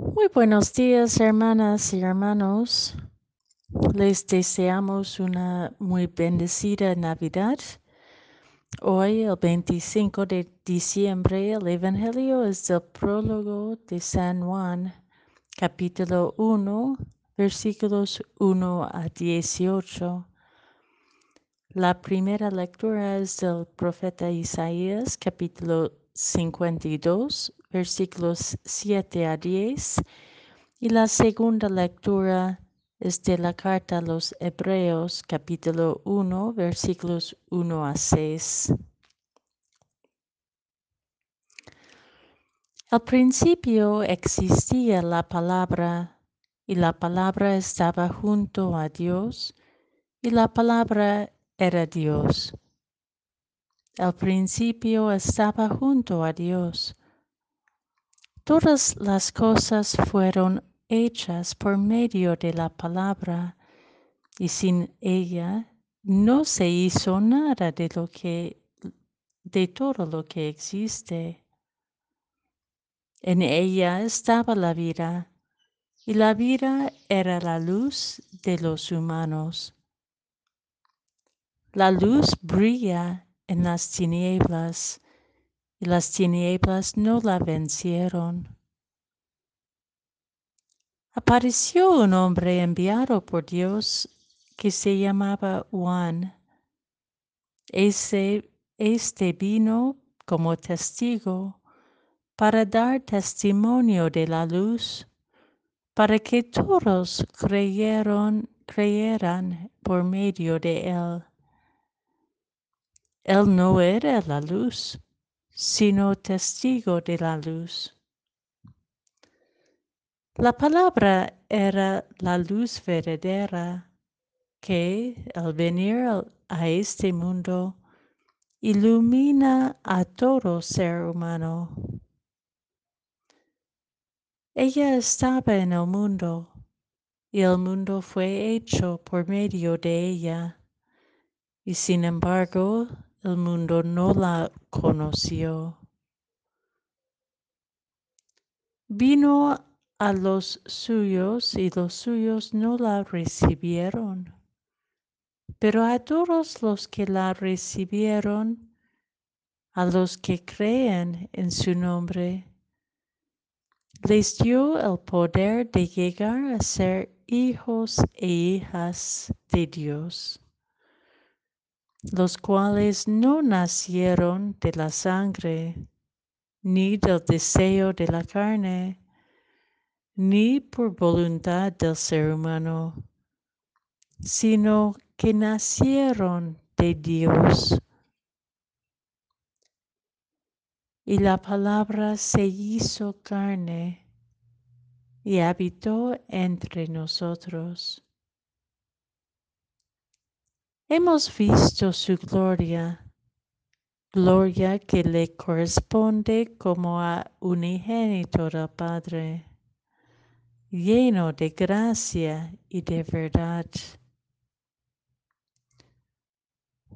Muy buenos días, hermanas y hermanos. Les deseamos una muy bendecida Navidad. Hoy, el 25 de diciembre, el Evangelio es del prólogo de San Juan, capítulo 1, versículos 1 a 18. La primera lectura es del profeta Isaías, capítulo 52, versículos 7 a 10. Y la segunda lectura es de la carta a los Hebreos, capítulo 1, versículos 1 a 6. Al principio existía la palabra, y la palabra estaba junto a Dios, y la palabra era Dios. Al principio estaba junto a Dios. Todas las cosas fueron hechas por medio de la palabra, y sin ella no se hizo nada de lo que de todo lo que existe. En ella estaba la vida, y la vida era la luz de los humanos. La luz brilla en las tinieblas, y las tinieblas no la vencieron. Apareció un hombre enviado por Dios que se llamaba Juan. Ese, este vino como testigo para dar testimonio de la luz, para que todos creyeron, creyeran por medio de él. Él no era la luz, sino testigo de la luz. La palabra era la luz verdadera que, al venir a este mundo, ilumina a todo ser humano. Ella estaba en el mundo y el mundo fue hecho por medio de ella, y sin embargo el mundo no la conoció. Vino a los suyos y los suyos no la recibieron. Pero a todos los que la recibieron, a los que creen en su nombre, les dio el poder de llegar a ser hijos e hijas de Dios los cuales no nacieron de la sangre, ni del deseo de la carne, ni por voluntad del ser humano, sino que nacieron de Dios. Y la palabra se hizo carne y habitó entre nosotros Hemos visto su gloria, gloria que le corresponde como a unigénito del Padre, lleno de gracia y de verdad.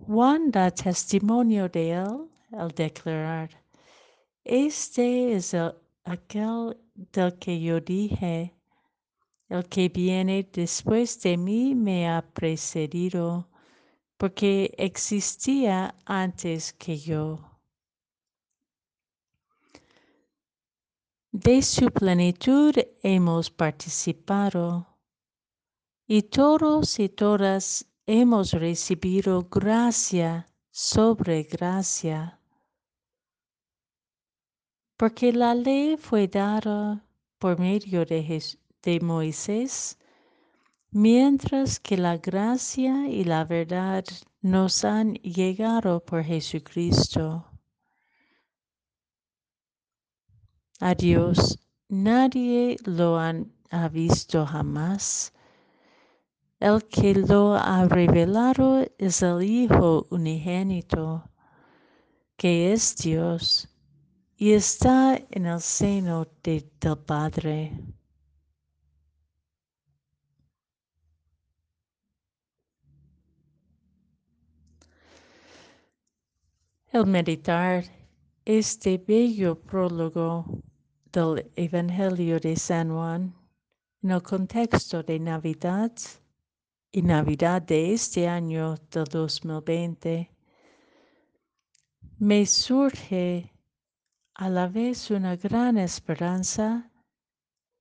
Juan da testimonio de él al declarar, este es aquel del que yo dije, el que viene después de mí me ha precedido porque existía antes que yo. De su plenitud hemos participado y todos y todas hemos recibido gracia sobre gracia. Porque la ley fue dada por medio de, de Moisés mientras que la gracia y la verdad nos han llegado por Jesucristo. A Dios nadie lo ha visto jamás. El que lo ha revelado es el Hijo unigénito, que es Dios y está en el seno del Padre. El meditar este bello prólogo del Evangelio de San Juan en el contexto de Navidad y Navidad de este año del 2020, me surge a la vez una gran esperanza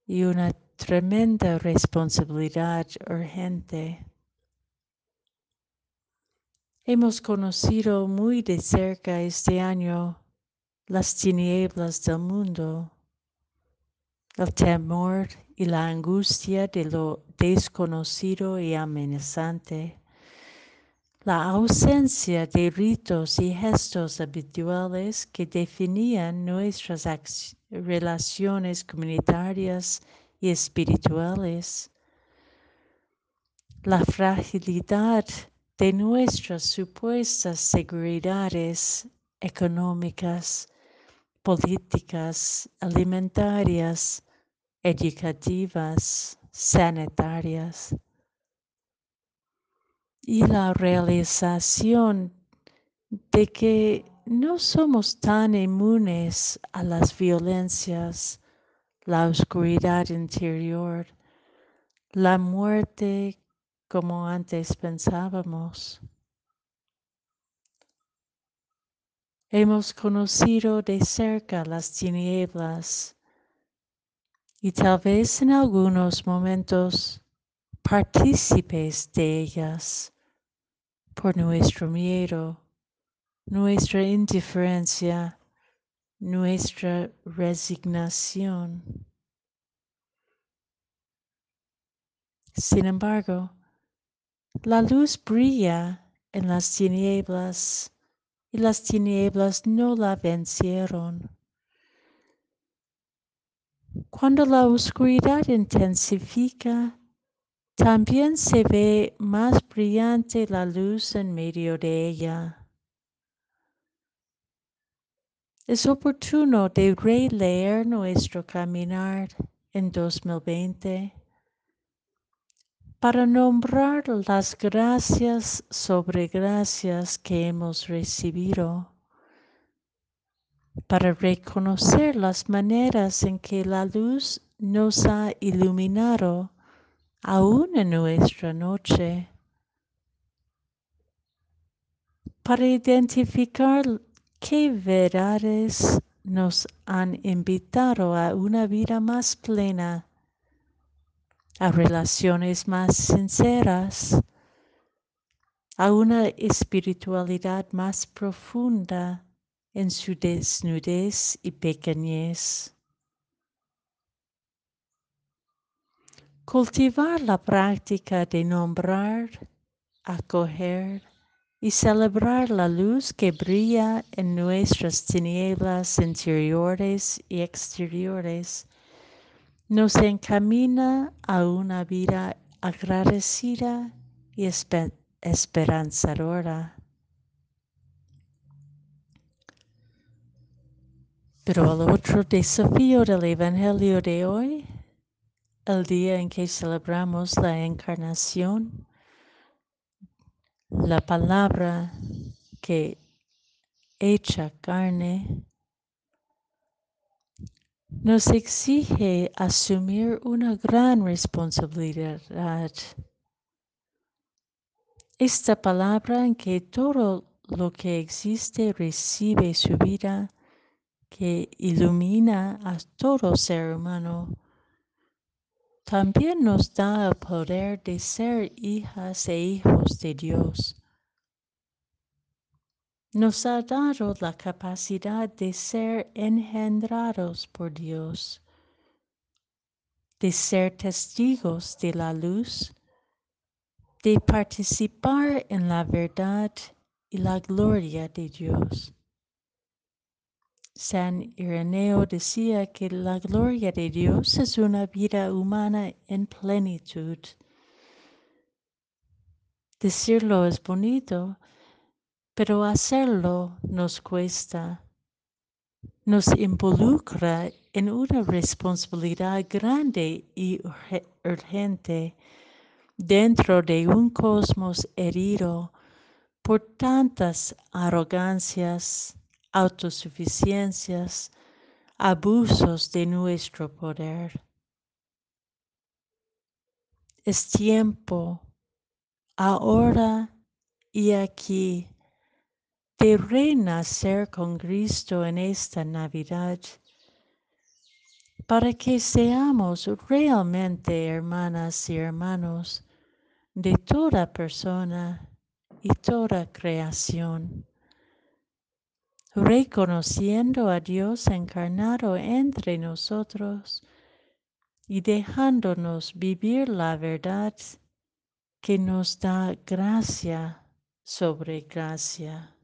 y una tremenda responsabilidad urgente. Hemos conocido muy de cerca este año las tinieblas del mundo, el temor y la angustia de lo desconocido y amenazante, la ausencia de ritos y gestos habituales que definían nuestras relaciones comunitarias y espirituales, la fragilidad de nuestras supuestas seguridades económicas, políticas, alimentarias, educativas, sanitarias. Y la realización de que no somos tan inmunes a las violencias, la oscuridad interior, la muerte como antes pensábamos. Hemos conocido de cerca las tinieblas y tal vez en algunos momentos partícipes de ellas por nuestro miedo, nuestra indiferencia, nuestra resignación. Sin embargo, la luz brilla en las tinieblas y las tinieblas no la vencieron. Cuando la oscuridad intensifica, también se ve más brillante la luz en medio de ella. Es oportuno de releer nuestro caminar en 2020 para nombrar las gracias sobre gracias que hemos recibido, para reconocer las maneras en que la luz nos ha iluminado aún en nuestra noche, para identificar qué verdades nos han invitado a una vida más plena a relaciones más sinceras, a una espiritualidad más profunda en su desnudez y pequeñez. Cultivar la práctica de nombrar, acoger y celebrar la luz que brilla en nuestras tinieblas interiores y exteriores nos encamina a una vida agradecida y esperanzadora. Pero el otro desafío del Evangelio de hoy, el día en que celebramos la encarnación, la palabra que hecha carne, nos exige asumir una gran responsabilidad. Esta palabra en que todo lo que existe recibe su vida, que ilumina a todo ser humano, también nos da el poder de ser hijas e hijos de Dios nos ha dado la capacidad de ser engendrados por Dios, de ser testigos de la luz, de participar en la verdad y la gloria de Dios. San Ireneo decía que la gloria de Dios es una vida humana en plenitud. Decirlo es bonito, pero hacerlo nos cuesta, nos involucra en una responsabilidad grande y urgente dentro de un cosmos herido por tantas arrogancias, autosuficiencias, abusos de nuestro poder. Es tiempo, ahora y aquí, de renacer con Cristo en esta Navidad, para que seamos realmente hermanas y hermanos de toda persona y toda creación, reconociendo a Dios encarnado entre nosotros y dejándonos vivir la verdad que nos da gracia sobre gracia.